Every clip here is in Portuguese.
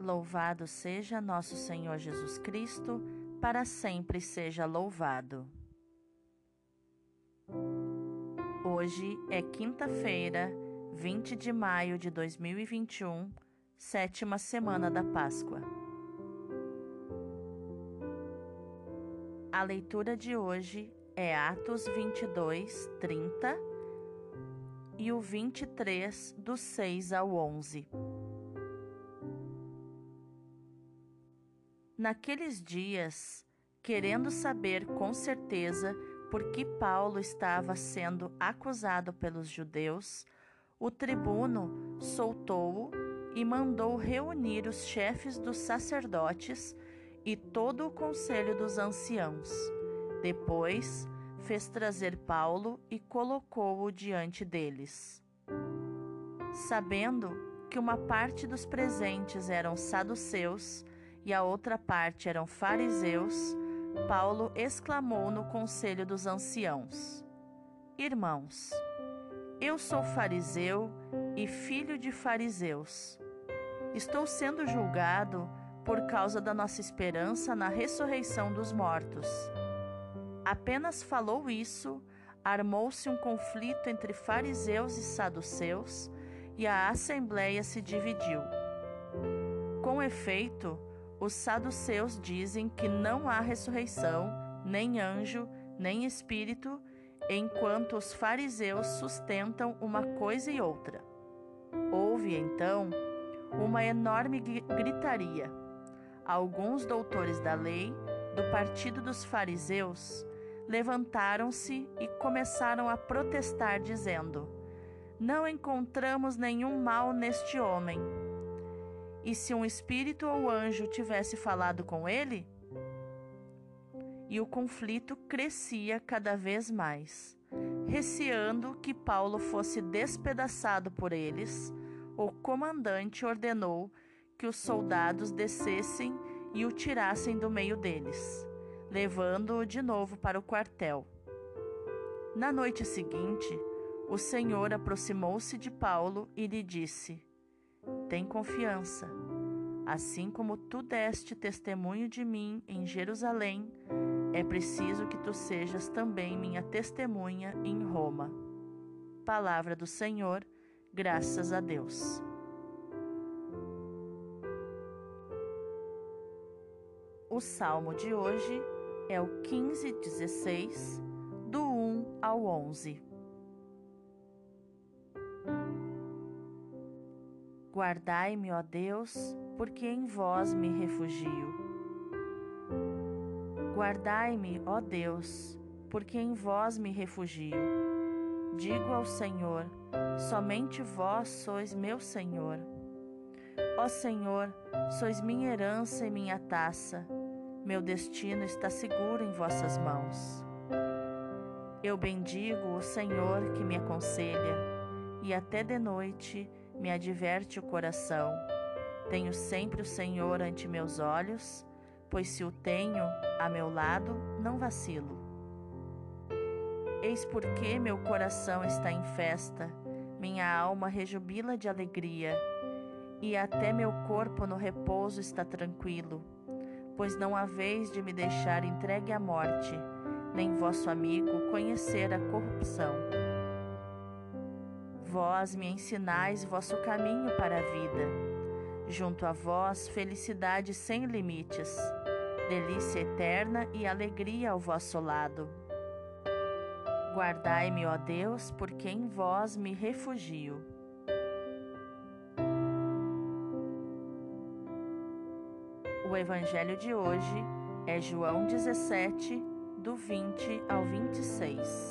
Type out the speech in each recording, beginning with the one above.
Louvado seja nosso Senhor Jesus Cristo, para sempre seja louvado. Hoje é quinta-feira, 20 de maio de 2021, sétima semana da Páscoa. A leitura de hoje é Atos 22, 30 e o 23, do 6 ao 11. Naqueles dias, querendo saber com certeza por que Paulo estava sendo acusado pelos judeus, o tribuno soltou-o e mandou reunir os chefes dos sacerdotes e todo o conselho dos anciãos. Depois, fez trazer Paulo e colocou-o diante deles. Sabendo que uma parte dos presentes eram saduceus, e a outra parte eram fariseus, Paulo exclamou no conselho dos anciãos: Irmãos, eu sou fariseu e filho de fariseus. Estou sendo julgado por causa da nossa esperança na ressurreição dos mortos. Apenas falou isso, armou-se um conflito entre fariseus e saduceus, e a assembleia se dividiu. Com efeito, os saduceus dizem que não há ressurreição, nem anjo, nem espírito, enquanto os fariseus sustentam uma coisa e outra. Houve então uma enorme gritaria. Alguns doutores da lei, do partido dos fariseus, levantaram-se e começaram a protestar, dizendo: Não encontramos nenhum mal neste homem e se um espírito ou anjo tivesse falado com ele? E o conflito crescia cada vez mais. Receando que Paulo fosse despedaçado por eles, o comandante ordenou que os soldados descessem e o tirassem do meio deles, levando-o de novo para o quartel. Na noite seguinte, o Senhor aproximou-se de Paulo e lhe disse: tem confiança. Assim como tu deste testemunho de mim em Jerusalém, é preciso que tu sejas também minha testemunha em Roma. Palavra do Senhor, graças a Deus. O salmo de hoje é o 1516, do 1 ao 11. Guardai-me, ó Deus, porque em vós me refugio. Guardai-me, ó Deus, porque em vós me refugio. Digo ao Senhor: somente vós sois meu Senhor. Ó Senhor, sois minha herança e minha taça. Meu destino está seguro em vossas mãos. Eu bendigo o Senhor que me aconselha, e até de noite me adverte o coração. Tenho sempre o Senhor ante meus olhos, pois se o tenho a meu lado, não vacilo. Eis porque meu coração está em festa, minha alma rejubila de alegria, e até meu corpo no repouso está tranquilo, pois não há vez de me deixar entregue à morte, nem vosso amigo conhecer a corrupção. Vós me ensinais vosso caminho para a vida. Junto a vós, felicidade sem limites, delícia eterna e alegria ao vosso lado. Guardai-me, ó Deus, porque em vós me refugio. O evangelho de hoje é João 17, do 20 ao 26.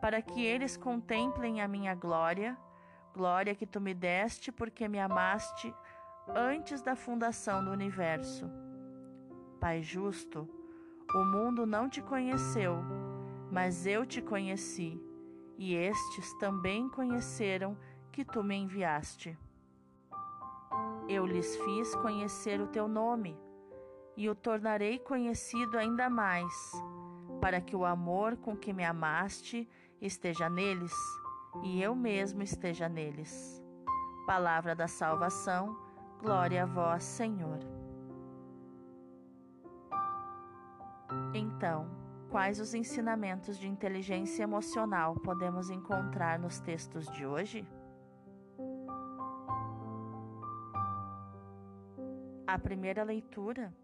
para que eles contemplem a minha glória, glória que tu me deste porque me amaste antes da fundação do universo. Pai justo, o mundo não te conheceu, mas eu te conheci, e estes também conheceram que tu me enviaste. Eu lhes fiz conhecer o teu nome e o tornarei conhecido ainda mais, para que o amor com que me amaste esteja neles e eu mesmo esteja neles. Palavra da salvação, glória a vós, Senhor. Então, quais os ensinamentos de inteligência emocional podemos encontrar nos textos de hoje? A primeira leitura.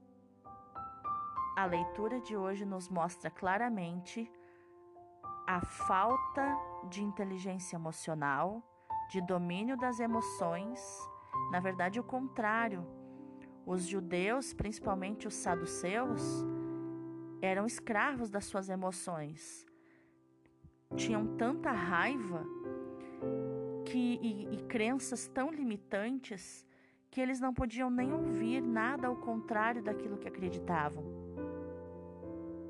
A leitura de hoje nos mostra claramente a falta de inteligência emocional, de domínio das emoções, na verdade, o contrário. Os judeus, principalmente os saduceus, eram escravos das suas emoções. Tinham tanta raiva que, e, e crenças tão limitantes que eles não podiam nem ouvir nada ao contrário daquilo que acreditavam.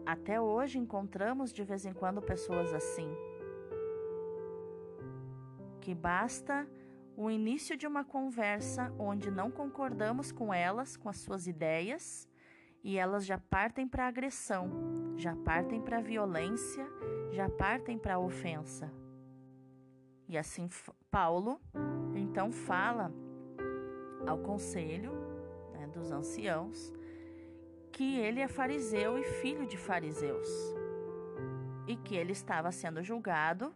Até hoje encontramos de vez em quando pessoas assim. Que basta o início de uma conversa onde não concordamos com elas, com as suas ideias, e elas já partem para agressão, já partem para violência, já partem para ofensa. E assim Paulo então fala ao conselho né, dos anciãos que ele é fariseu e filho de fariseus e que ele estava sendo julgado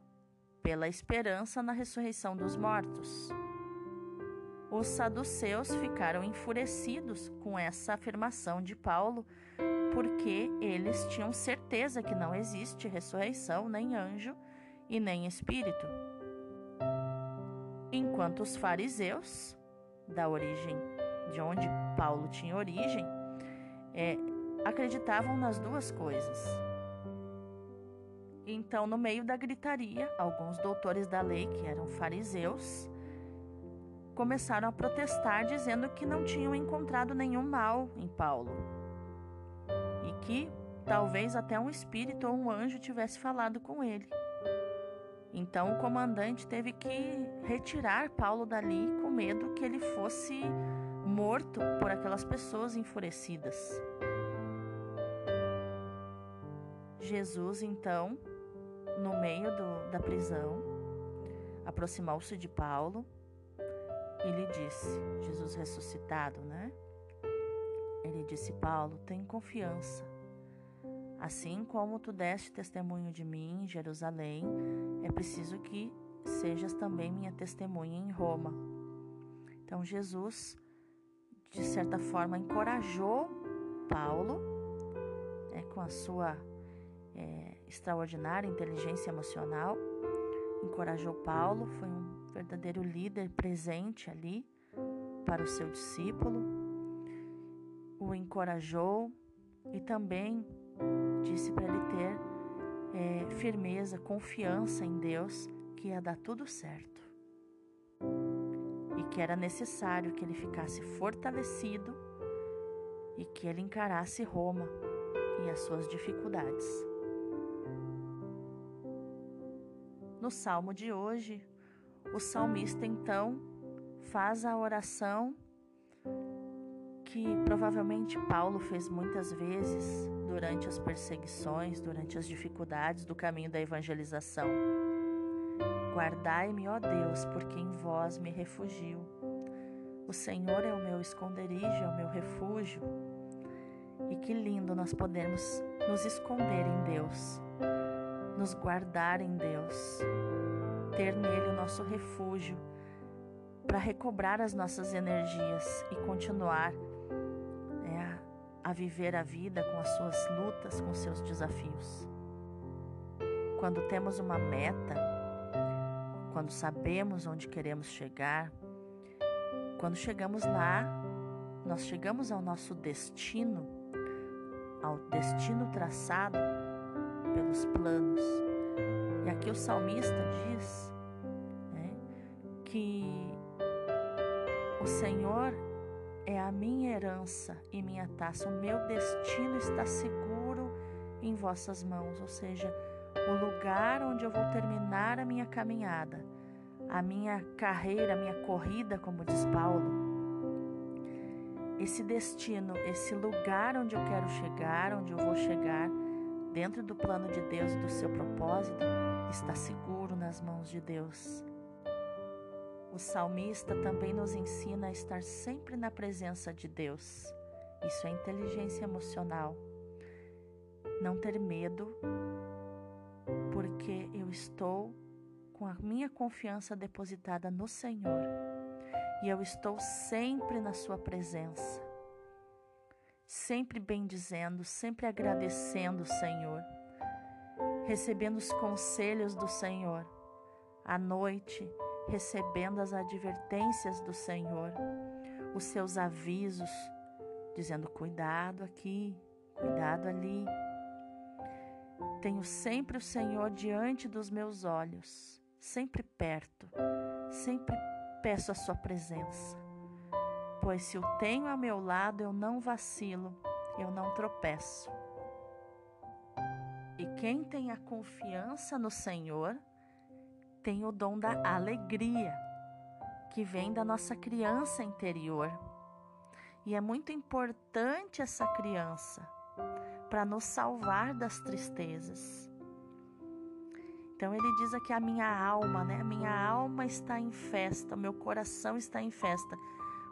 pela esperança na ressurreição dos mortos. Os saduceus ficaram enfurecidos com essa afirmação de Paulo, porque eles tinham certeza que não existe ressurreição, nem anjo e nem espírito. Enquanto os fariseus da origem, de onde Paulo tinha origem, é, acreditavam nas duas coisas. Então, no meio da gritaria, alguns doutores da lei, que eram fariseus, começaram a protestar, dizendo que não tinham encontrado nenhum mal em Paulo e que talvez até um espírito ou um anjo tivesse falado com ele. Então o comandante teve que retirar Paulo dali com medo que ele fosse morto por aquelas pessoas enfurecidas. Jesus, então, no meio do, da prisão, aproximou-se de Paulo e lhe disse: Jesus ressuscitado, né? Ele disse: Paulo, tem confiança. Assim como tu deste testemunho de mim em Jerusalém, é preciso que sejas também minha testemunha em Roma. Então, Jesus, de certa forma, encorajou Paulo, né, com a sua é, extraordinária inteligência emocional, encorajou Paulo, foi um verdadeiro líder presente ali para o seu discípulo, o encorajou e também disse para ele ter é, firmeza, confiança em Deus que ia dar tudo certo que era necessário que ele ficasse fortalecido e que ele encarasse Roma e as suas dificuldades. No salmo de hoje, o salmista então faz a oração que provavelmente Paulo fez muitas vezes durante as perseguições, durante as dificuldades do caminho da evangelização. Guardai-me, ó Deus, porque em vós me refugio. O Senhor é o meu esconderijo, é o meu refúgio. E que lindo nós podemos nos esconder em Deus, nos guardar em Deus, ter nele o nosso refúgio, para recobrar as nossas energias e continuar né, a viver a vida com as suas lutas, com seus desafios. Quando temos uma meta, quando sabemos onde queremos chegar, quando chegamos lá, nós chegamos ao nosso destino, ao destino traçado pelos planos. E aqui o salmista diz né, que o Senhor é a minha herança e minha taça, o meu destino está seguro em vossas mãos, ou seja, o lugar onde eu vou terminar a minha caminhada a minha carreira, a minha corrida, como diz Paulo, esse destino, esse lugar onde eu quero chegar, onde eu vou chegar, dentro do plano de Deus e do seu propósito, está seguro nas mãos de Deus. O salmista também nos ensina a estar sempre na presença de Deus. Isso é inteligência emocional. Não ter medo, porque eu estou com a minha confiança depositada no Senhor. E eu estou sempre na Sua presença, sempre bendizendo, sempre agradecendo o Senhor, recebendo os conselhos do Senhor, à noite, recebendo as advertências do Senhor, os seus avisos, dizendo: cuidado aqui, cuidado ali. Tenho sempre o Senhor diante dos meus olhos sempre perto, sempre peço a Sua presença. Pois se o tenho ao meu lado, eu não vacilo, eu não tropeço. E quem tem a confiança no Senhor tem o dom da alegria, que vem da nossa criança interior. E é muito importante essa criança para nos salvar das tristezas então ele diz aqui a minha alma, né? A minha alma está em festa, meu coração está em festa.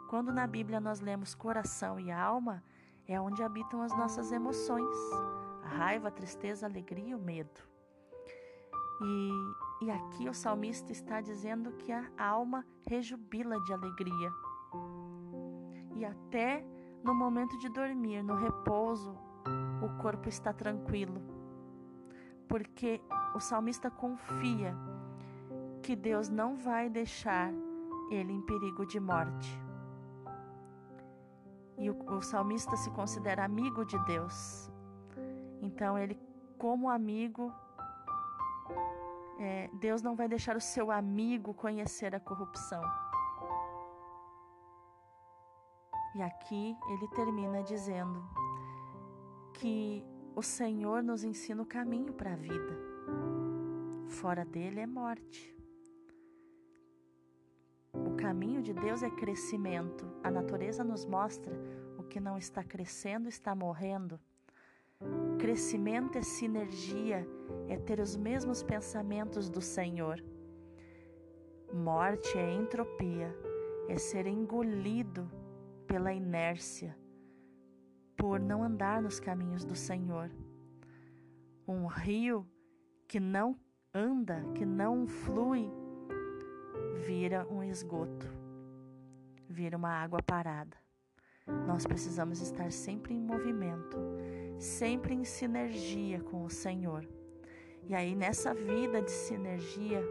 Quando na Bíblia nós lemos coração e alma, é onde habitam as nossas emoções: a raiva, a tristeza, a alegria e o medo. E, e aqui o salmista está dizendo que a alma rejubila de alegria. E até no momento de dormir, no repouso, o corpo está tranquilo. Porque o salmista confia que Deus não vai deixar ele em perigo de morte. E o, o salmista se considera amigo de Deus. Então, ele, como amigo, é, Deus não vai deixar o seu amigo conhecer a corrupção. E aqui ele termina dizendo que o Senhor nos ensina o caminho para a vida. Fora dele é morte. O caminho de Deus é crescimento. A natureza nos mostra o que não está crescendo está morrendo. Crescimento é sinergia, é ter os mesmos pensamentos do Senhor. Morte é entropia, é ser engolido pela inércia, por não andar nos caminhos do Senhor. Um rio que não anda, que não flui, vira um esgoto, vira uma água parada. Nós precisamos estar sempre em movimento, sempre em sinergia com o Senhor. E aí, nessa vida de sinergia,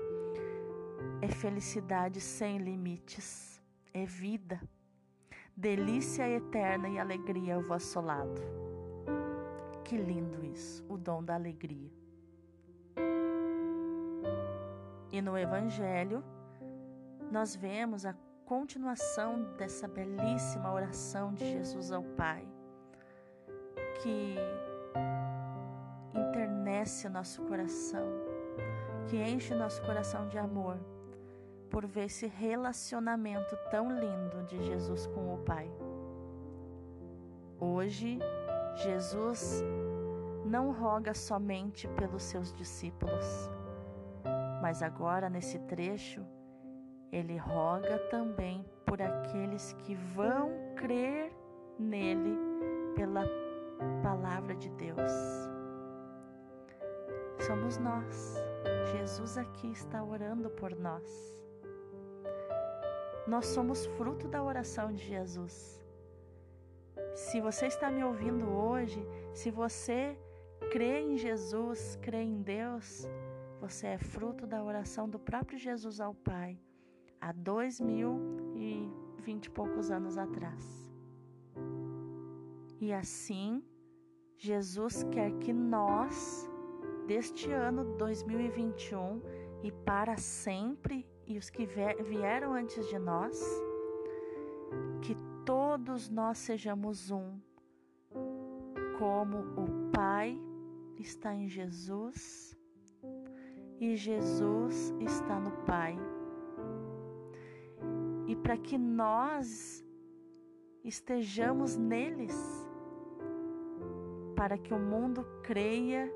é felicidade sem limites, é vida, delícia eterna e alegria ao vosso lado. Que lindo isso, o dom da alegria. E no Evangelho, nós vemos a continuação dessa belíssima oração de Jesus ao Pai, que internece o nosso coração, que enche o nosso coração de amor por ver esse relacionamento tão lindo de Jesus com o Pai. Hoje, Jesus não roga somente pelos seus discípulos, mas agora, nesse trecho, ele roga também por aqueles que vão crer nele pela palavra de Deus. Somos nós. Jesus aqui está orando por nós. nós somos fruto da oração de Jesus. Se você está me ouvindo hoje, se você crê em Jesus, crê em Deus, você é fruto da oração do próprio Jesus ao Pai, há dois mil e vinte e poucos anos atrás. E assim, Jesus quer que nós, deste ano 2021 e para sempre, e os que vieram antes de nós, que todos nós sejamos um, como o Pai está em Jesus e Jesus está no Pai. E para que nós estejamos neles, para que o mundo creia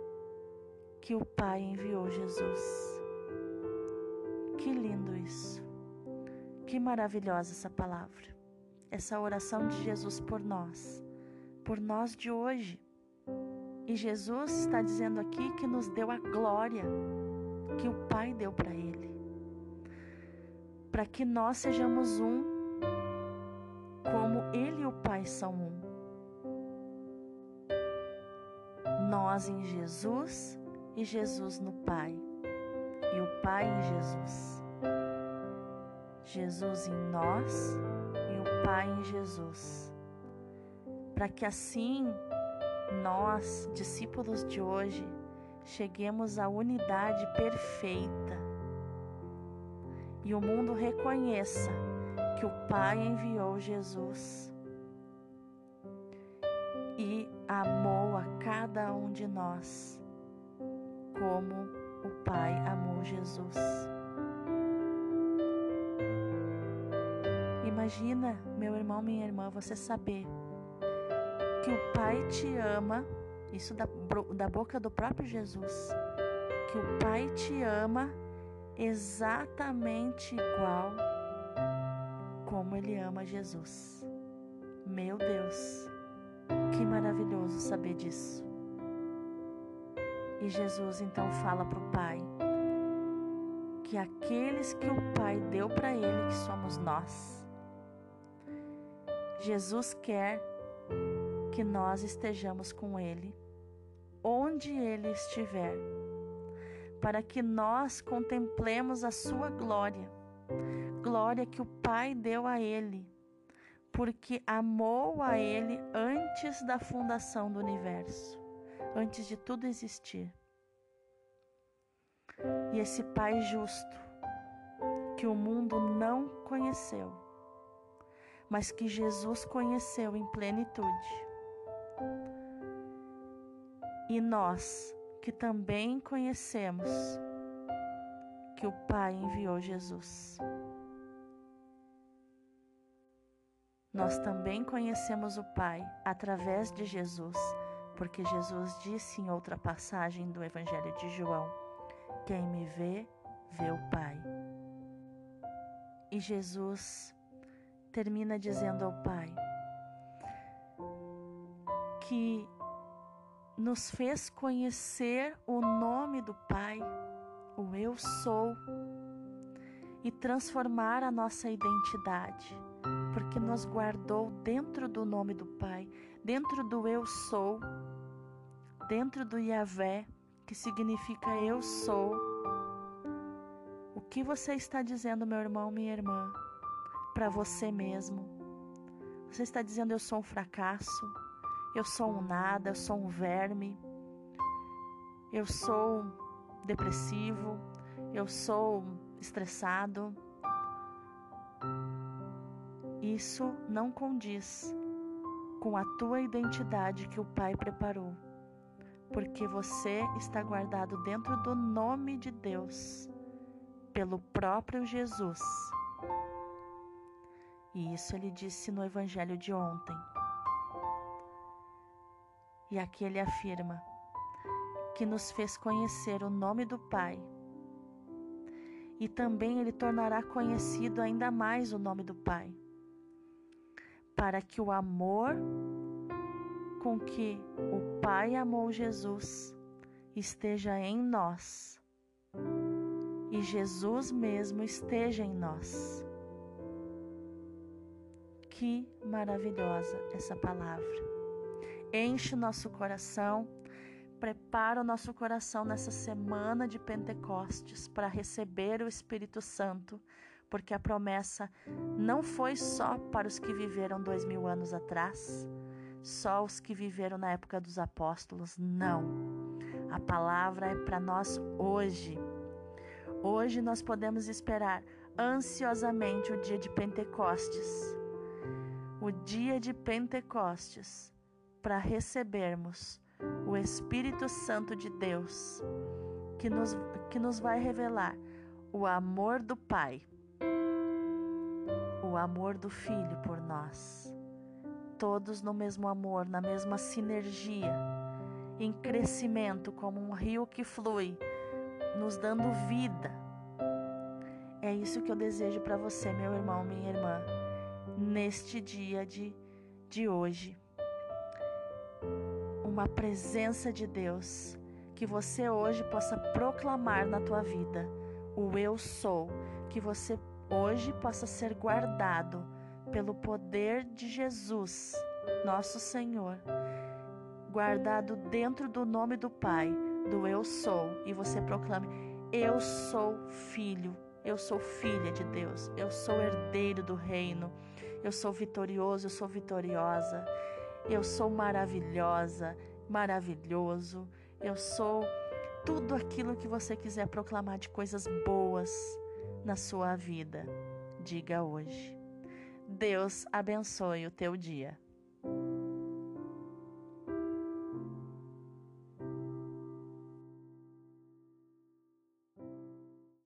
que o Pai enviou Jesus. Que lindo isso. Que maravilhosa essa palavra. Essa oração de Jesus por nós, por nós de hoje. E Jesus está dizendo aqui que nos deu a glória que o Pai deu para Ele, para que nós sejamos um, como Ele e o Pai são um. Nós em Jesus e Jesus no Pai, e o Pai em Jesus. Jesus em nós e o Pai em Jesus. Para que assim nós, discípulos de hoje, cheguemos à unidade perfeita e o mundo reconheça que o Pai enviou Jesus e amou a cada um de nós como o Pai amou Jesus. Imagina, meu irmão, minha irmã, você saber que o Pai te ama, isso da, da boca do próprio Jesus, que o Pai te ama exatamente igual como Ele ama Jesus. Meu Deus, que maravilhoso saber disso. E Jesus então fala para o Pai que aqueles que o Pai deu para Ele, que somos nós, Jesus quer que nós estejamos com Ele, onde Ele estiver, para que nós contemplemos a Sua glória, glória que o Pai deu a Ele, porque amou a Ele antes da fundação do universo, antes de tudo existir. E esse Pai justo, que o mundo não conheceu, mas que Jesus conheceu em plenitude. E nós, que também conhecemos que o Pai enviou Jesus. Nós também conhecemos o Pai através de Jesus, porque Jesus disse em outra passagem do Evangelho de João: Quem me vê, vê o Pai. E Jesus termina dizendo ao Pai que nos fez conhecer o nome do Pai, o Eu Sou, e transformar a nossa identidade, porque nos guardou dentro do nome do Pai, dentro do Eu Sou, dentro do Yahvé, que significa Eu Sou. O que você está dizendo, meu irmão, minha irmã? para você mesmo. Você está dizendo: Eu sou um fracasso, eu sou um nada, eu sou um verme, eu sou depressivo, eu sou estressado. Isso não condiz com a tua identidade que o Pai preparou, porque você está guardado dentro do nome de Deus, pelo próprio Jesus. E isso ele disse no evangelho de ontem. E aqui ele afirma que nos fez conhecer o nome do Pai. E também ele tornará conhecido ainda mais o nome do Pai, para que o amor com que o Pai amou Jesus esteja em nós e Jesus mesmo esteja em nós Que maravilhosa essa palavra. Enche o nosso coração, prepara o nosso coração nessa semana de Pentecostes para receber o Espírito Santo, porque a promessa não foi só para os que viveram dois mil anos atrás, só os que viveram na época dos apóstolos, não. A palavra é para nós hoje. Hoje nós podemos esperar ansiosamente o dia de Pentecostes. O dia de Pentecostes, para recebermos o Espírito Santo de Deus, que nos, que nos vai revelar o amor do Pai, o amor do Filho por nós. Todos no mesmo amor, na mesma sinergia, em crescimento, como um rio que flui, nos dando vida é isso que eu desejo para você, meu irmão, minha irmã, neste dia de, de hoje. Uma presença de Deus que você hoje possa proclamar na tua vida. O eu sou, que você hoje possa ser guardado pelo poder de Jesus, nosso Senhor, guardado dentro do nome do Pai, do eu sou, e você proclame: Eu sou filho eu sou filha de Deus, eu sou herdeiro do reino, eu sou vitorioso, eu sou vitoriosa, eu sou maravilhosa, maravilhoso, eu sou tudo aquilo que você quiser proclamar de coisas boas na sua vida. Diga hoje. Deus abençoe o teu dia.